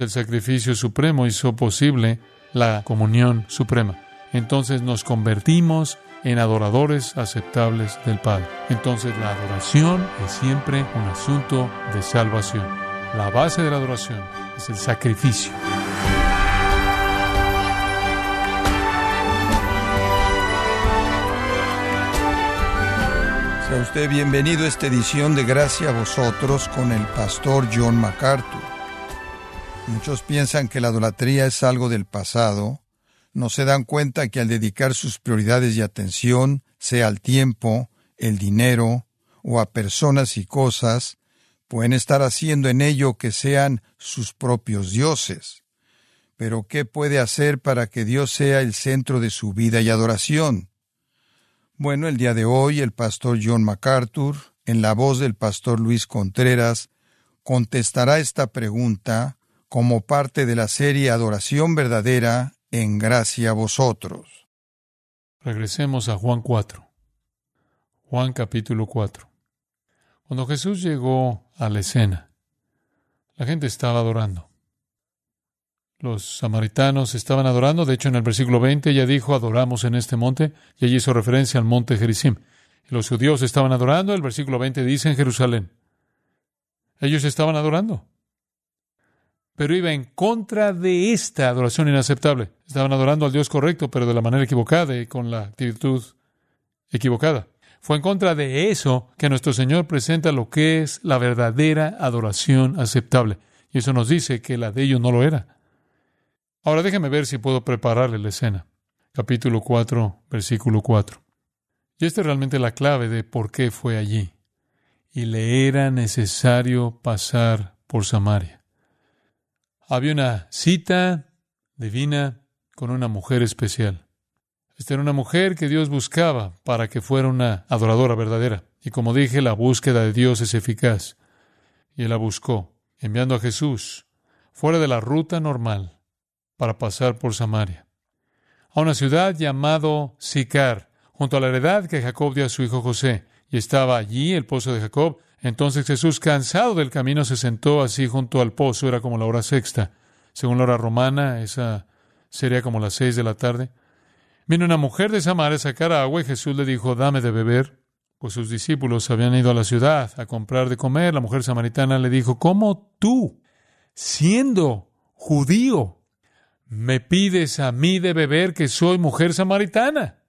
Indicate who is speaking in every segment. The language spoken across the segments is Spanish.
Speaker 1: El sacrificio supremo hizo posible la comunión suprema. Entonces nos convertimos en adoradores aceptables del Padre. Entonces la adoración es siempre un asunto de salvación. La base de la adoración es el sacrificio.
Speaker 2: Sea usted bienvenido a esta edición de Gracia a vosotros con el pastor John MacArthur. Muchos piensan que la idolatría es algo del pasado, no se dan cuenta que al dedicar sus prioridades y atención, sea al tiempo, el dinero o a personas y cosas, pueden estar haciendo en ello que sean sus propios dioses. Pero ¿qué puede hacer para que Dios sea el centro de su vida y adoración? Bueno, el día de hoy el pastor John MacArthur, en la voz del pastor Luis Contreras, contestará esta pregunta como parte de la serie Adoración Verdadera en Gracia a Vosotros.
Speaker 1: Regresemos a Juan 4. Juan capítulo 4. Cuando Jesús llegó a la escena, la gente estaba adorando. Los samaritanos estaban adorando. De hecho, en el versículo 20 ella dijo, adoramos en este monte, y allí hizo referencia al monte Gerizim. Y los judíos estaban adorando. El versículo 20 dice en Jerusalén. Ellos estaban adorando. Pero iba en contra de esta adoración inaceptable. Estaban adorando al Dios correcto, pero de la manera equivocada y con la actitud equivocada. Fue en contra de eso que nuestro Señor presenta lo que es la verdadera adoración aceptable. Y eso nos dice que la de ellos no lo era. Ahora déjeme ver si puedo prepararle la escena. Capítulo 4, versículo 4. Y esta es realmente la clave de por qué fue allí. Y le era necesario pasar por Samaria. Había una cita divina con una mujer especial. Esta era una mujer que Dios buscaba para que fuera una adoradora verdadera. Y como dije, la búsqueda de Dios es eficaz. Y él la buscó, enviando a Jesús fuera de la ruta normal para pasar por Samaria, a una ciudad llamado Sicar, junto a la heredad que Jacob dio a su hijo José, y estaba allí el pozo de Jacob. Entonces Jesús, cansado del camino, se sentó así junto al pozo, era como la hora sexta. Según la hora romana, esa sería como las seis de la tarde. Vino una mujer de Samaria a sacar agua y Jesús le dijo, dame de beber. Pues sus discípulos habían ido a la ciudad a comprar de comer. La mujer samaritana le dijo, ¿cómo tú, siendo judío, me pides a mí de beber que soy mujer samaritana.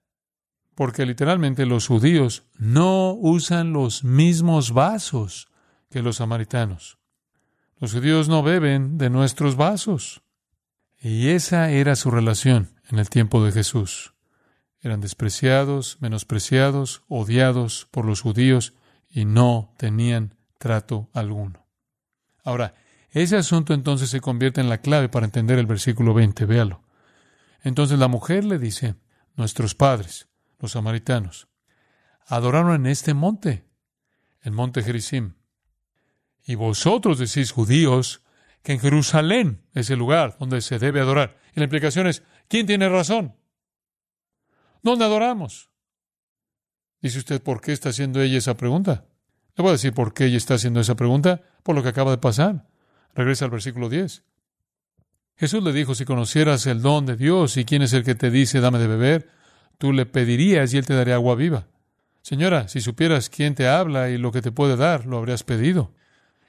Speaker 1: Porque literalmente los judíos no usan los mismos vasos que los samaritanos. Los judíos no beben de nuestros vasos. Y esa era su relación en el tiempo de Jesús. Eran despreciados, menospreciados, odiados por los judíos y no tenían trato alguno. Ahora, ese asunto entonces se convierte en la clave para entender el versículo 20, véalo. Entonces la mujer le dice, nuestros padres, los samaritanos, adoraron en este monte, el monte Gerizim. Y vosotros decís, judíos, que en Jerusalén es el lugar donde se debe adorar. Y la implicación es, ¿quién tiene razón? ¿Dónde adoramos? Dice usted, ¿por qué está haciendo ella esa pregunta? Le voy a decir por qué ella está haciendo esa pregunta, por lo que acaba de pasar. Regresa al versículo 10. Jesús le dijo, si conocieras el don de Dios y quién es el que te dice, dame de beber, tú le pedirías y él te daría agua viva. Señora, si supieras quién te habla y lo que te puede dar, lo habrías pedido.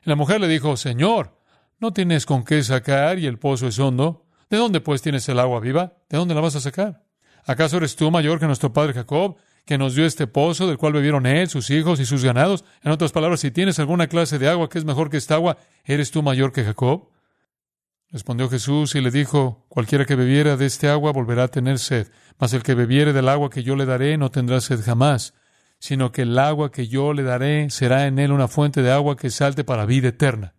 Speaker 1: Y la mujer le dijo, Señor, no tienes con qué sacar y el pozo es hondo. ¿De dónde pues tienes el agua viva? ¿De dónde la vas a sacar? ¿Acaso eres tú mayor que nuestro padre Jacob, que nos dio este pozo del cual bebieron él, sus hijos y sus ganados? En otras palabras, si tienes alguna clase de agua que es mejor que esta agua, ¿eres tú mayor que Jacob? Respondió Jesús y le dijo, cualquiera que bebiera de este agua volverá a tener sed, mas el que bebiere del agua que yo le daré no tendrá sed jamás, sino que el agua que yo le daré será en él una fuente de agua que salte para vida eterna.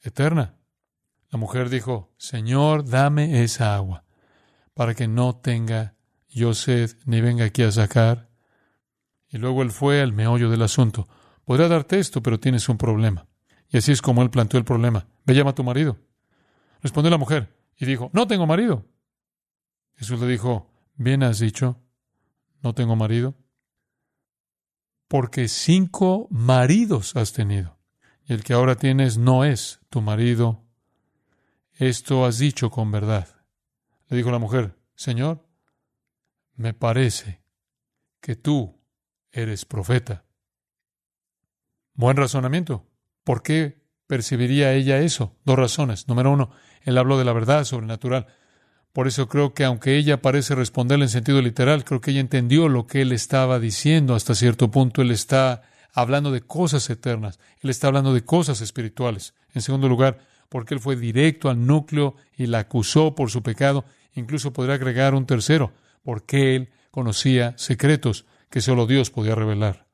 Speaker 1: Eterna. La mujer dijo, Señor, dame esa agua, para que no tenga yo sed ni venga aquí a sacar. Y luego él fue al meollo del asunto. Podrá darte esto, pero tienes un problema. Y así es como él planteó el problema. Ve, llama a tu marido. Respondió la mujer y dijo, no tengo marido. Jesús le dijo, bien has dicho, no tengo marido. Porque cinco maridos has tenido. Y el que ahora tienes no es tu marido. esto has dicho con verdad. Le dijo la mujer, Señor, me parece que tú eres profeta. Buen razonamiento. ¿Por qué percibiría ella eso? Dos razones. Número uno, él habló de la verdad sobrenatural. Por eso creo que aunque ella parece responderle en sentido literal, creo que ella entendió lo que él estaba diciendo hasta cierto punto. Él está hablando de cosas eternas. Él está hablando de cosas espirituales. En segundo lugar, porque él fue directo al núcleo y la acusó por su pecado. Incluso podría agregar un tercero, porque él conocía secretos que solo Dios podía revelar.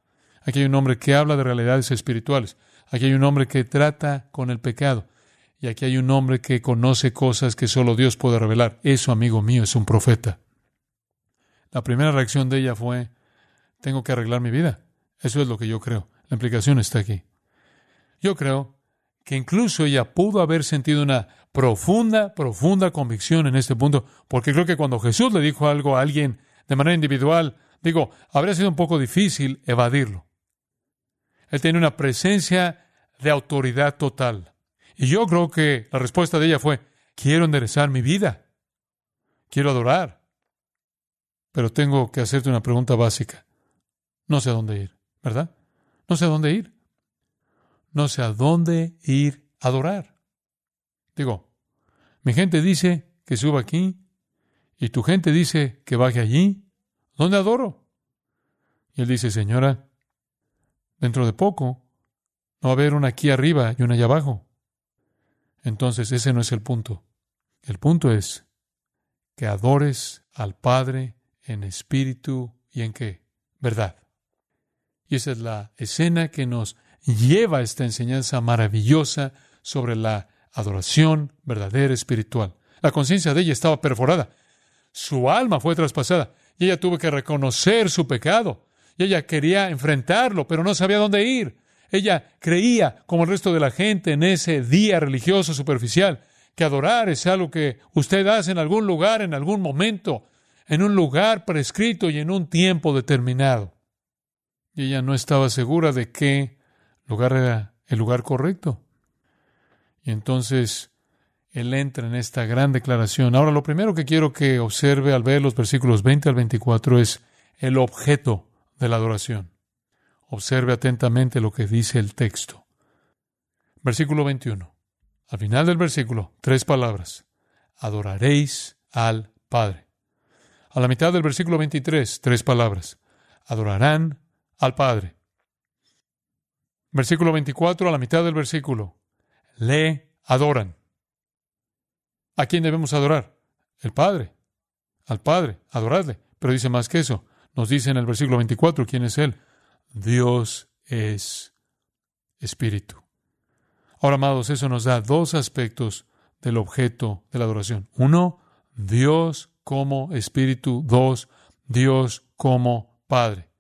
Speaker 1: Aquí hay un hombre que habla de realidades espirituales. Aquí hay un hombre que trata con el pecado. Y aquí hay un hombre que conoce cosas que solo Dios puede revelar. Eso, amigo mío, es un profeta. La primera reacción de ella fue, tengo que arreglar mi vida. Eso es lo que yo creo. La implicación está aquí. Yo creo que incluso ella pudo haber sentido una profunda, profunda convicción en este punto, porque creo que cuando Jesús le dijo algo a alguien de manera individual, digo, habría sido un poco difícil evadirlo. Él tiene una presencia de autoridad total. Y yo creo que la respuesta de ella fue, quiero enderezar mi vida, quiero adorar, pero tengo que hacerte una pregunta básica. No sé a dónde ir, ¿verdad? No sé a dónde ir. No sé a dónde ir a adorar. Digo, mi gente dice que suba aquí y tu gente dice que baje allí. ¿Dónde adoro? Y él dice, señora, dentro de poco no va a haber una aquí arriba y una allá abajo. Entonces ese no es el punto. El punto es que adores al Padre en espíritu y en qué? Verdad. Y esa es la escena que nos lleva a esta enseñanza maravillosa sobre la adoración verdadera espiritual. La conciencia de ella estaba perforada. Su alma fue traspasada y ella tuvo que reconocer su pecado. Y ella quería enfrentarlo, pero no sabía dónde ir. Ella creía, como el resto de la gente, en ese día religioso superficial, que adorar es algo que usted hace en algún lugar, en algún momento, en un lugar prescrito y en un tiempo determinado. Y ella no estaba segura de qué lugar era el lugar correcto. Y entonces él entra en esta gran declaración. Ahora, lo primero que quiero que observe al ver los versículos 20 al 24 es el objeto de la adoración. Observe atentamente lo que dice el texto. Versículo 21. Al final del versículo, tres palabras. Adoraréis al Padre. A la mitad del versículo 23, tres palabras. Adorarán al Padre. Versículo 24, a la mitad del versículo. Le adoran. ¿A quién debemos adorar? El Padre. Al Padre, adoradle. Pero dice más que eso. Nos dice en el versículo 24 quién es Él. Dios es espíritu. Ahora, amados, eso nos da dos aspectos del objeto de la adoración. Uno, Dios como espíritu. Dos, Dios como Padre.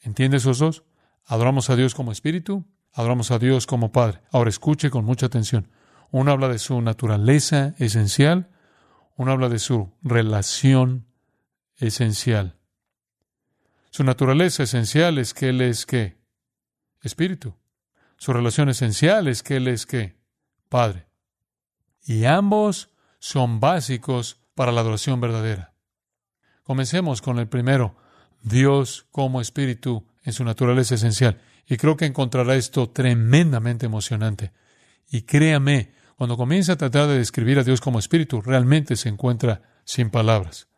Speaker 1: ¿Entiende esos dos? Adoramos a Dios como espíritu, adoramos a Dios como Padre. Ahora escuche con mucha atención. Uno habla de su naturaleza esencial, uno habla de su relación esencial. Su naturaleza esencial es que Él es qué? Espíritu. Su relación esencial es que Él es qué? Padre. Y ambos son básicos para la adoración verdadera. Comencemos con el primero, Dios como Espíritu en su naturaleza esencial. Y creo que encontrará esto tremendamente emocionante. Y créame, cuando comienza a tratar de describir a Dios como Espíritu, realmente se encuentra sin palabras.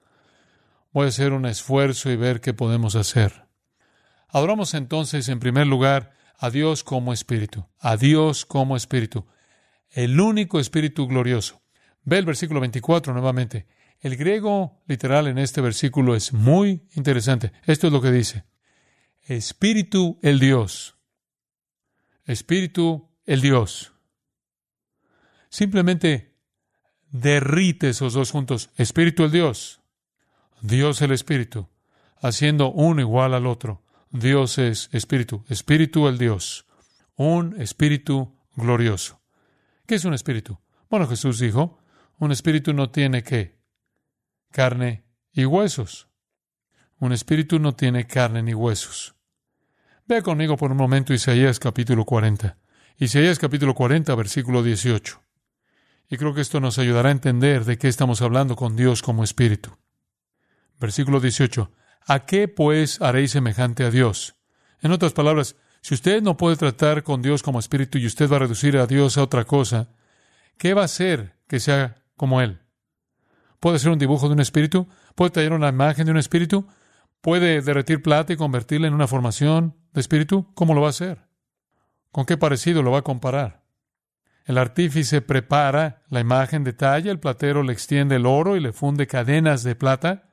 Speaker 1: Voy a hacer un esfuerzo y ver qué podemos hacer. Adoramos entonces, en primer lugar, a Dios como Espíritu, a Dios como Espíritu, el único Espíritu glorioso. Ve el versículo 24 nuevamente. El griego literal en este versículo es muy interesante. Esto es lo que dice. Espíritu el Dios. Espíritu el Dios. Simplemente derrite esos dos juntos. Espíritu el Dios. Dios el Espíritu, haciendo uno igual al otro. Dios es Espíritu, Espíritu el Dios, un Espíritu glorioso. ¿Qué es un Espíritu? Bueno, Jesús dijo, un Espíritu no tiene qué? Carne y huesos. Un Espíritu no tiene carne ni huesos. Vea conmigo por un momento Isaías capítulo 40. Isaías capítulo 40, versículo 18. Y creo que esto nos ayudará a entender de qué estamos hablando con Dios como Espíritu. Versículo 18. ¿A qué pues haréis semejante a Dios? En otras palabras, si usted no puede tratar con Dios como Espíritu y usted va a reducir a Dios a otra cosa, ¿qué va a hacer que sea como Él? ¿Puede ser un dibujo de un espíritu? ¿Puede tallar una imagen de un espíritu? ¿Puede derretir plata y convertirla en una formación de espíritu? ¿Cómo lo va a hacer? ¿Con qué parecido lo va a comparar? El artífice prepara la imagen de talla, el platero le extiende el oro y le funde cadenas de plata.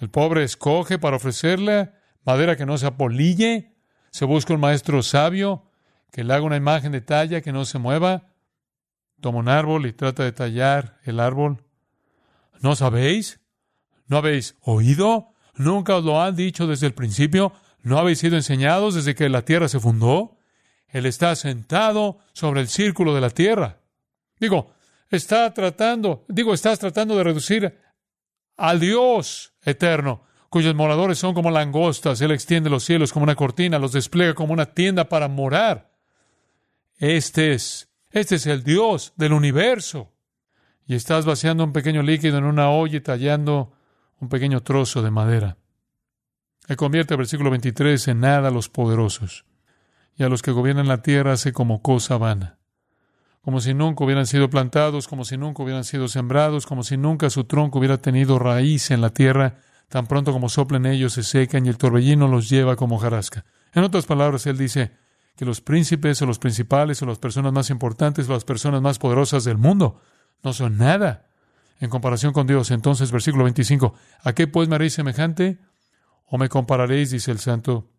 Speaker 1: El pobre escoge para ofrecerle madera que no se apolille. Se busca un maestro sabio que le haga una imagen de talla que no se mueva. Toma un árbol y trata de tallar el árbol. ¿No sabéis? ¿No habéis oído? ¿Nunca os lo han dicho desde el principio? ¿No habéis sido enseñados desde que la tierra se fundó? Él está sentado sobre el círculo de la tierra. Digo, está tratando, digo, estás tratando de reducir al Dios eterno, cuyos moradores son como langostas. Él extiende los cielos como una cortina, los despliega como una tienda para morar. Este es, este es el Dios del universo y estás vaciando un pequeño líquido en una olla y tallando un pequeño trozo de madera. Él convierte el versículo 23 en nada a los poderosos y a los que gobiernan la tierra hace como cosa vana, como si nunca hubieran sido plantados, como si nunca hubieran sido sembrados, como si nunca su tronco hubiera tenido raíz en la tierra, tan pronto como soplen ellos se secan y el torbellino los lleva como jarasca. En otras palabras, él dice que los príncipes o los principales o las personas más importantes o las personas más poderosas del mundo no son nada en comparación con Dios. Entonces, versículo 25, ¿a qué pues me haréis semejante? ¿O me compararéis, dice el santo?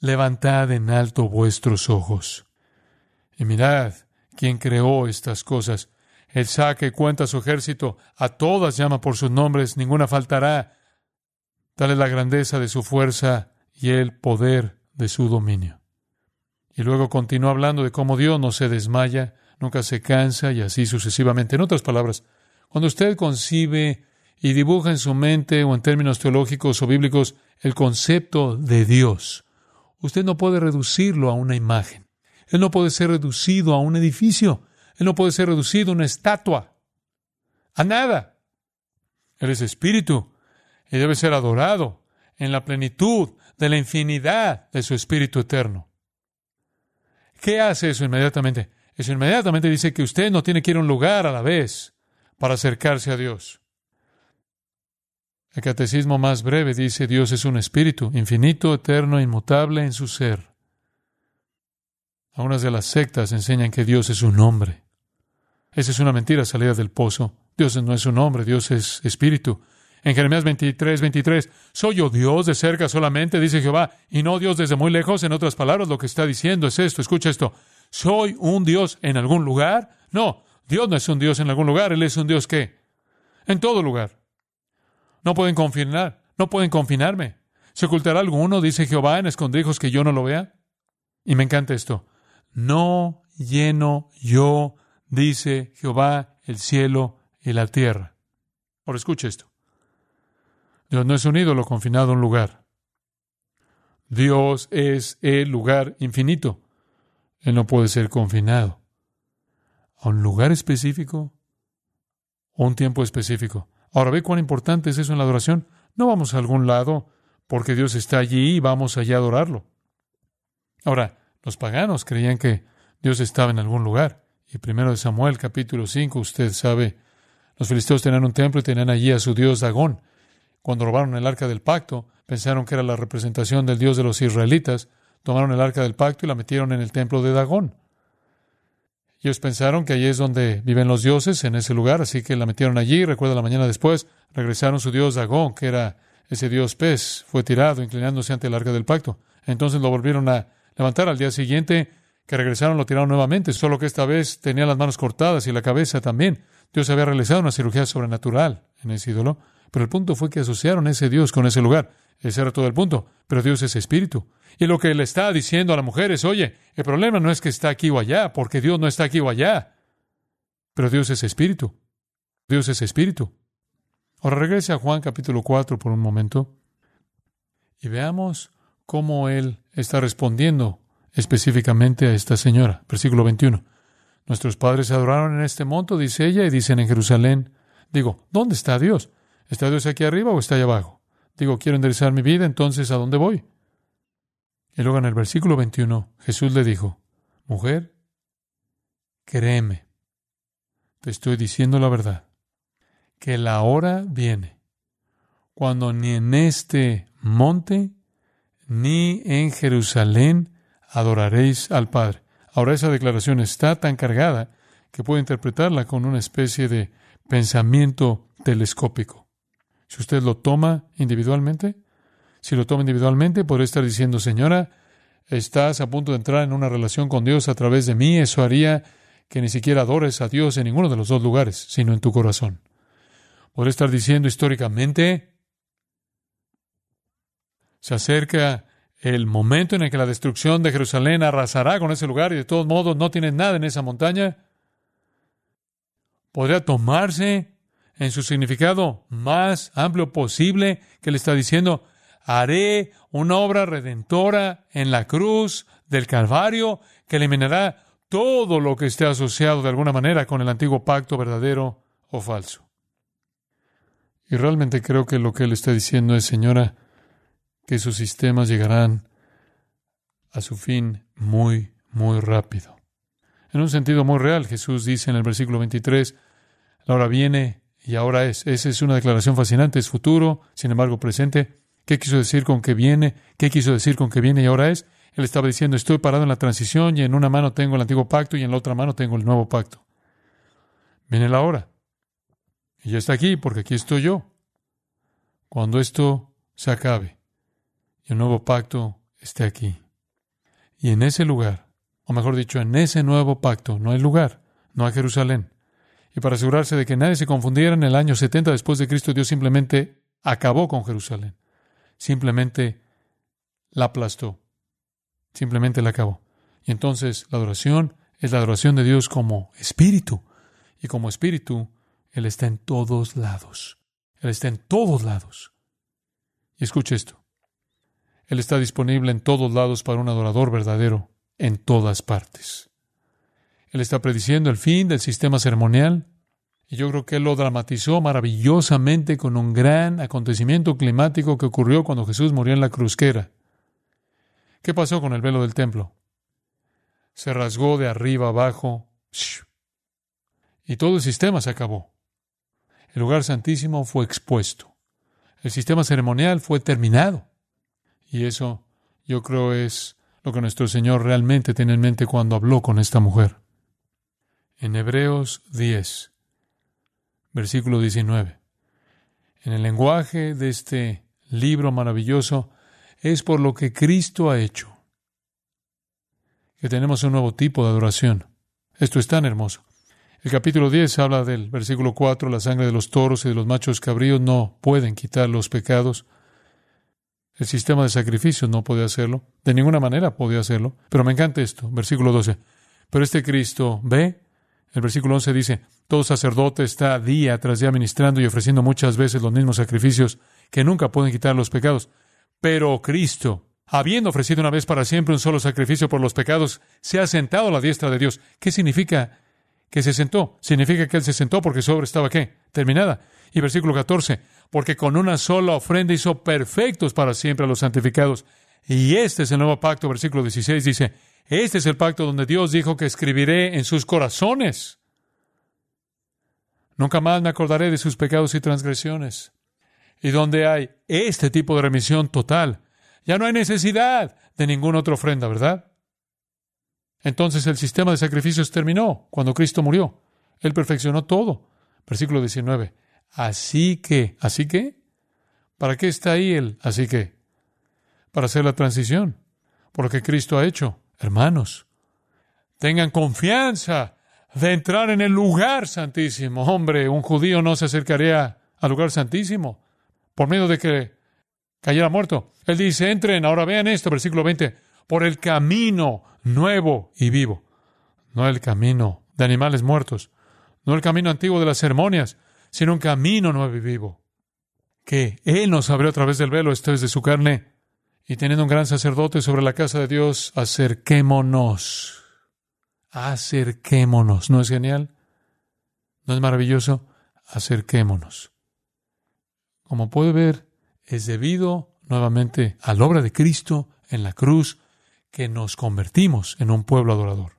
Speaker 1: Levantad en alto vuestros ojos y mirad quién creó estas cosas. Él saque cuenta su ejército, a todas llama por sus nombres, ninguna faltará. Tal es la grandeza de su fuerza y el poder de su dominio. Y luego continúa hablando de cómo Dios no se desmaya, nunca se cansa y así sucesivamente. En otras palabras, cuando usted concibe y dibuja en su mente o en términos teológicos o bíblicos el concepto de Dios, usted no puede reducirlo a una imagen. Él no puede ser reducido a un edificio. Él no puede ser reducido a una estatua. A nada. Él es espíritu y debe ser adorado en la plenitud de la infinidad de su espíritu eterno. ¿Qué hace eso inmediatamente? Eso inmediatamente dice que usted no tiene que ir a un lugar a la vez para acercarse a Dios. El catecismo más breve dice Dios es un espíritu, infinito, eterno, inmutable en su ser. Algunas de las sectas enseñan que Dios es un hombre. Esa es una mentira salida del pozo. Dios no es un hombre, Dios es espíritu. En Jeremías 23, 23, ¿soy yo Dios de cerca solamente? Dice Jehová, y no Dios desde muy lejos. En otras palabras, lo que está diciendo es esto, escucha esto. ¿Soy un Dios en algún lugar? No, Dios no es un Dios en algún lugar, Él es un Dios que en todo lugar. No pueden confinar, no pueden confinarme. ¿Se ocultará alguno, dice Jehová, en escondrijos que yo no lo vea? Y me encanta esto. No lleno yo, dice Jehová, el cielo y la tierra. Ahora escuche esto. Dios no es un ídolo confinado a un lugar. Dios es el lugar infinito. Él no puede ser confinado a un lugar específico o un tiempo específico. Ahora ve cuán importante es eso en la adoración. No vamos a algún lado porque Dios está allí y vamos allá a adorarlo. Ahora, los paganos creían que Dios estaba en algún lugar. Y primero de Samuel, capítulo 5, usted sabe, los filisteos tenían un templo y tenían allí a su dios Dagón. Cuando robaron el arca del pacto, pensaron que era la representación del dios de los israelitas, tomaron el arca del pacto y la metieron en el templo de Dagón. Ellos pensaron que allí es donde viven los dioses, en ese lugar, así que la metieron allí. Recuerda, la mañana después regresaron su dios Dagón, que era ese dios pez, fue tirado inclinándose ante el arca del pacto. Entonces lo volvieron a levantar al día siguiente, que regresaron, lo tiraron nuevamente, solo que esta vez tenía las manos cortadas y la cabeza también. Dios había realizado una cirugía sobrenatural en ese ídolo, pero el punto fue que asociaron ese Dios con ese lugar. Ese era todo el punto. Pero Dios es espíritu. Y lo que le está diciendo a la mujer es, oye, el problema no es que está aquí o allá, porque Dios no está aquí o allá. Pero Dios es espíritu. Dios es espíritu. Ahora regrese a Juan capítulo 4 por un momento y veamos cómo él está respondiendo específicamente a esta señora. Versículo 21. Nuestros padres adoraron en este monte, dice ella, y dicen en Jerusalén. Digo, ¿dónde está Dios? ¿Está Dios aquí arriba o está allá abajo? Digo, quiero enderezar mi vida, entonces ¿a dónde voy? Y luego en el versículo 21, Jesús le dijo, Mujer, créeme, te estoy diciendo la verdad, que la hora viene cuando ni en este monte ni en Jerusalén adoraréis al Padre. Ahora esa declaración está tan cargada que puedo interpretarla con una especie de pensamiento telescópico. Si usted lo toma individualmente, si lo toma individualmente, podría estar diciendo, señora, estás a punto de entrar en una relación con Dios a través de mí, eso haría que ni siquiera adores a Dios en ninguno de los dos lugares, sino en tu corazón. Podría estar diciendo históricamente, se acerca el momento en el que la destrucción de Jerusalén arrasará con ese lugar y de todos modos no tiene nada en esa montaña, podría tomarse en su significado más amplio posible que le está diciendo, haré una obra redentora en la cruz del Calvario que eliminará todo lo que esté asociado de alguna manera con el antiguo pacto verdadero o falso. Y realmente creo que lo que él está diciendo es, señora, que sus sistemas llegarán a su fin muy, muy rápido. En un sentido muy real, Jesús dice en el versículo 23, la hora viene y ahora es. Esa es una declaración fascinante, es futuro, sin embargo presente. ¿Qué quiso decir con que viene? ¿Qué quiso decir con que viene y ahora es? Él estaba diciendo, estoy parado en la transición y en una mano tengo el antiguo pacto y en la otra mano tengo el nuevo pacto. Viene la hora. Y ya está aquí porque aquí estoy yo. Cuando esto se acabe, y el nuevo pacto esté aquí. Y en ese lugar, o mejor dicho, en ese nuevo pacto, no hay lugar, no hay Jerusalén. Y para asegurarse de que nadie se confundiera, en el año 70 después de Cristo, Dios simplemente acabó con Jerusalén. Simplemente la aplastó. Simplemente la acabó. Y entonces la adoración es la adoración de Dios como espíritu. Y como espíritu, Él está en todos lados. Él está en todos lados. Y escuche esto. Él está disponible en todos lados para un adorador verdadero, en todas partes. Él está prediciendo el fin del sistema ceremonial, y yo creo que Él lo dramatizó maravillosamente con un gran acontecimiento climático que ocurrió cuando Jesús murió en la cruzquera. ¿Qué pasó con el velo del templo? Se rasgó de arriba abajo, y todo el sistema se acabó. El lugar santísimo fue expuesto. El sistema ceremonial fue terminado. Y eso yo creo es lo que nuestro Señor realmente tiene en mente cuando habló con esta mujer. En Hebreos 10, versículo 19. En el lenguaje de este libro maravilloso es por lo que Cristo ha hecho que tenemos un nuevo tipo de adoración. Esto es tan hermoso. El capítulo 10 habla del versículo 4, la sangre de los toros y de los machos cabríos no pueden quitar los pecados. El sistema de sacrificios no podía hacerlo. De ninguna manera podía hacerlo. Pero me encanta esto. Versículo 12. Pero este Cristo ve. El versículo 11 dice, todo sacerdote está día tras día ministrando y ofreciendo muchas veces los mismos sacrificios que nunca pueden quitar los pecados. Pero Cristo, habiendo ofrecido una vez para siempre un solo sacrificio por los pecados, se ha sentado a la diestra de Dios. ¿Qué significa que se sentó? Significa que Él se sentó porque su obra estaba qué? Terminada. Y versículo 14, porque con una sola ofrenda hizo perfectos para siempre a los santificados. Y este es el nuevo pacto, versículo 16 dice, este es el pacto donde Dios dijo que escribiré en sus corazones. Nunca más me acordaré de sus pecados y transgresiones. Y donde hay este tipo de remisión total, ya no hay necesidad de ninguna otra ofrenda, ¿verdad? Entonces el sistema de sacrificios terminó cuando Cristo murió. Él perfeccionó todo. Versículo 19. Así que, ¿así que? ¿Para qué está ahí el así que? Para hacer la transición, por lo que Cristo ha hecho. Hermanos, tengan confianza de entrar en el lugar santísimo. Hombre, un judío no se acercaría al lugar santísimo por medio de que cayera muerto. Él dice, entren, ahora vean esto, versículo 20, por el camino nuevo y vivo. No el camino de animales muertos, no el camino antiguo de las ceremonias, sino un camino nuevo y vivo, que Él nos abrió a través del velo, esto es de su carne, y teniendo un gran sacerdote sobre la casa de Dios, acerquémonos acerquémonos. ¿No es genial? ¿No es maravilloso? Acerquémonos. Como puede ver, es debido nuevamente a la obra de Cristo en la cruz que nos convertimos en un pueblo adorador.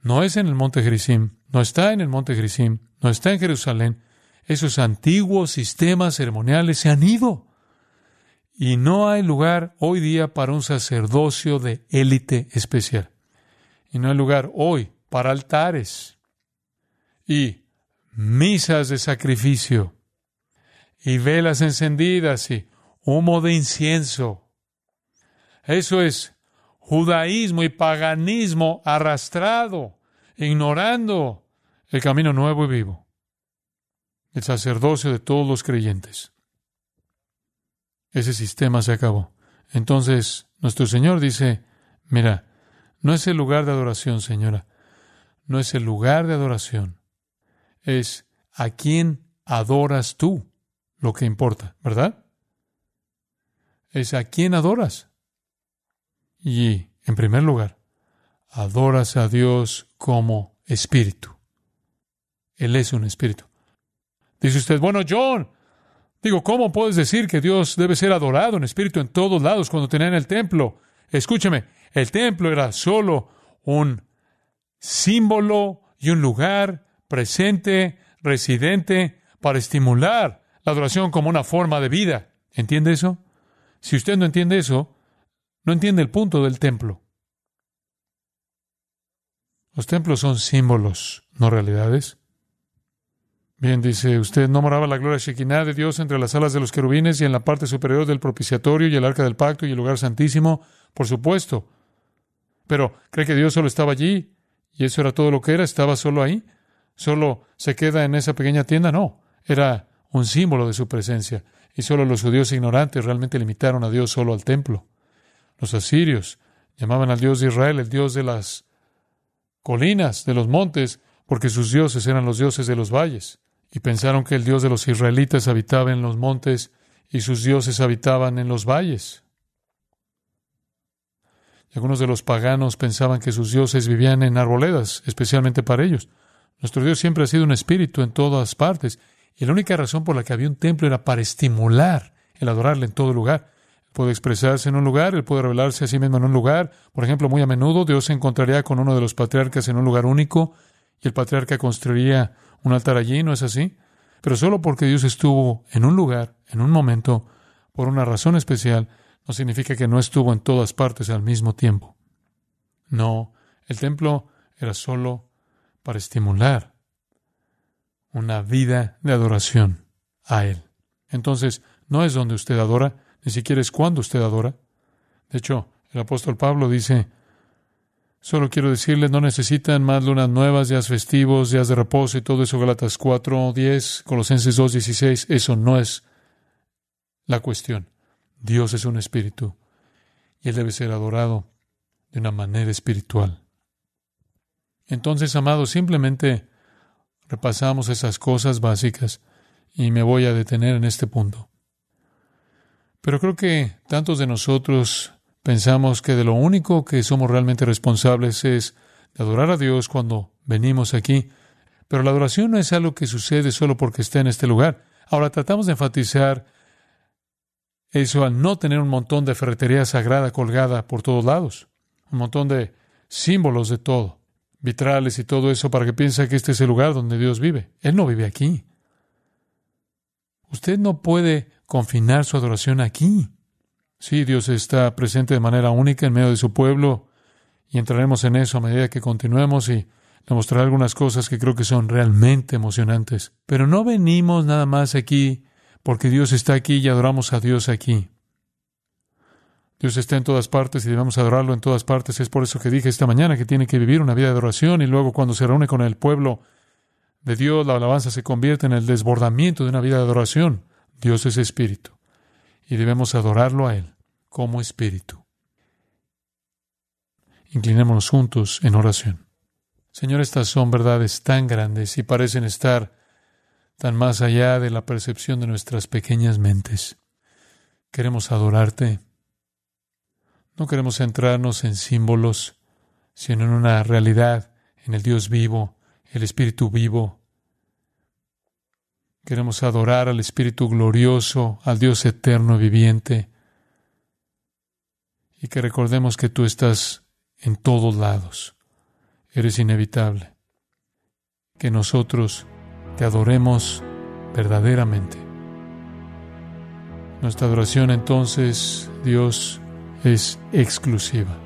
Speaker 1: No es en el monte Gerizim, no está en el monte Gerizim, no está en Jerusalén. Esos antiguos sistemas ceremoniales se han ido. Y no hay lugar hoy día para un sacerdocio de élite especial. Y no hay lugar hoy para altares y misas de sacrificio y velas encendidas y humo de incienso. Eso es judaísmo y paganismo arrastrado, ignorando el camino nuevo y vivo, el sacerdocio de todos los creyentes. Ese sistema se acabó. Entonces, nuestro Señor dice, mira, no es el lugar de adoración, señora, no es el lugar de adoración, es a quién adoras tú lo que importa, ¿verdad? Es a quién adoras. Y, en primer lugar, adoras a Dios como espíritu. Él es un espíritu. Dice usted, bueno, John, digo, ¿cómo puedes decir que Dios debe ser adorado en espíritu en todos lados cuando tenían el templo? Escúcheme, el templo era solo un símbolo y un lugar presente, residente, para estimular la adoración como una forma de vida. ¿Entiende eso? Si usted no entiende eso, no entiende el punto del templo. Los templos son símbolos, no realidades. Bien, dice usted, ¿no moraba la gloria Shekinah de Dios entre las alas de los querubines y en la parte superior del propiciatorio y el arca del pacto y el lugar santísimo? Por supuesto. Pero, ¿cree que Dios solo estaba allí? ¿Y eso era todo lo que era? ¿Estaba solo ahí? ¿Solo se queda en esa pequeña tienda? No. Era un símbolo de su presencia. Y solo los judíos ignorantes realmente limitaron a Dios solo al templo. Los asirios llamaban al Dios de Israel el Dios de las colinas, de los montes, porque sus dioses eran los dioses de los valles. Y pensaron que el Dios de los israelitas habitaba en los montes y sus dioses habitaban en los valles. Y algunos de los paganos pensaban que sus dioses vivían en arboledas, especialmente para ellos. Nuestro Dios siempre ha sido un espíritu en todas partes, y la única razón por la que había un templo era para estimular el adorarle en todo lugar. Puede expresarse en un lugar, él puede revelarse a sí mismo en un lugar. Por ejemplo, muy a menudo Dios se encontraría con uno de los patriarcas en un lugar único y el patriarca construiría un altar allí, ¿no es así? Pero solo porque Dios estuvo en un lugar, en un momento, por una razón especial, no significa que no estuvo en todas partes al mismo tiempo. No, el templo era solo para estimular una vida de adoración a Él. Entonces, no es donde usted adora, ni siquiera es cuando usted adora. De hecho, el apóstol Pablo dice, solo quiero decirles, no necesitan más lunas nuevas, días festivos, días de reposo y todo eso, Galatas 4, 10, Colosenses 2, 16, eso no es la cuestión. Dios es un espíritu y Él debe ser adorado de una manera espiritual. Entonces, amados, simplemente repasamos esas cosas básicas y me voy a detener en este punto. Pero creo que tantos de nosotros pensamos que de lo único que somos realmente responsables es de adorar a Dios cuando venimos aquí. Pero la adoración no es algo que sucede solo porque está en este lugar. Ahora tratamos de enfatizar eso al no tener un montón de ferretería sagrada colgada por todos lados, un montón de símbolos de todo, vitrales y todo eso para que piense que este es el lugar donde Dios vive. Él no vive aquí. Usted no puede confinar su adoración aquí. Sí, Dios está presente de manera única en medio de su pueblo y entraremos en eso a medida que continuemos y le mostraré algunas cosas que creo que son realmente emocionantes. Pero no venimos nada más aquí porque Dios está aquí y adoramos a Dios aquí. Dios está en todas partes y debemos adorarlo en todas partes. Es por eso que dije esta mañana que tiene que vivir una vida de adoración y luego cuando se reúne con el pueblo de Dios, la alabanza se convierte en el desbordamiento de una vida de adoración. Dios es espíritu y debemos adorarlo a Él como espíritu. Inclinémonos juntos en oración. Señor, estas son verdades tan grandes y parecen estar tan más allá de la percepción de nuestras pequeñas mentes. Queremos adorarte. No queremos centrarnos en símbolos, sino en una realidad, en el Dios vivo, el Espíritu vivo. Queremos adorar al Espíritu glorioso, al Dios eterno viviente, y que recordemos que tú estás en todos lados. Eres inevitable. Que nosotros te adoremos verdaderamente. Nuestra adoración entonces, Dios, es exclusiva.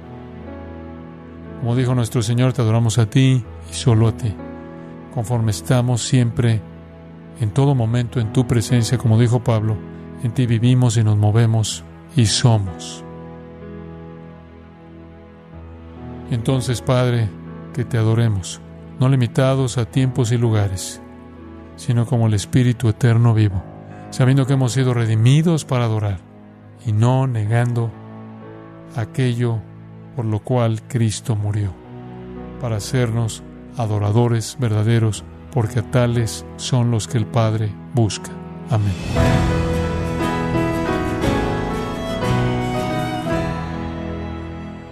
Speaker 1: Como dijo nuestro Señor, te adoramos a ti y solo a ti, conforme estamos siempre, en todo momento, en tu presencia, como dijo Pablo, en ti vivimos y nos movemos y somos. Entonces, Padre, que te adoremos, no limitados a tiempos y lugares, sino como el Espíritu eterno vivo, sabiendo que hemos sido redimidos para adorar y no negando aquello por lo cual Cristo murió, para hacernos adoradores verdaderos, porque tales son los que el Padre busca. Amén.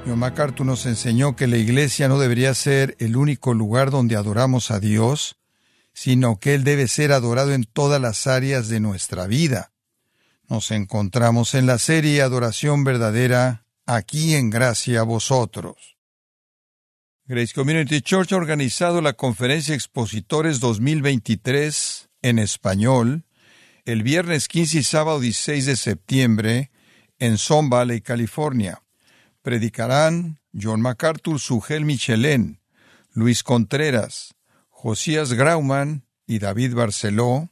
Speaker 2: John MacArthur nos enseñó que la iglesia no debería ser el único lugar donde adoramos a Dios, sino que Él debe ser adorado en todas las áreas de nuestra vida. Nos encontramos en la serie Adoración Verdadera, aquí en gracia a vosotros. Grace Community Church ha organizado la Conferencia Expositores 2023 en español el viernes 15 y sábado 16 de septiembre en Son Valley, California. Predicarán John MacArthur, Sugel Michelén, Luis Contreras, Josías Grauman y David Barceló,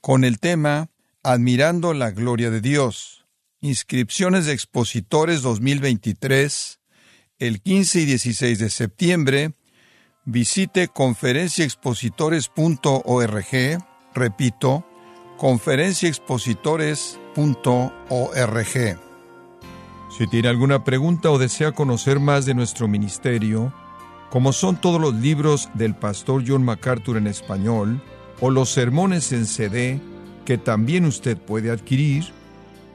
Speaker 2: con el tema Admirando la Gloria de Dios. Inscripciones de expositores 2023, el 15 y 16 de septiembre. Visite conferenciaexpositores.org, repito, conferenciaexpositores.org. Si tiene alguna pregunta o desea conocer más de nuestro ministerio, como son todos los libros del pastor John MacArthur en español o los sermones en CD que también usted puede adquirir,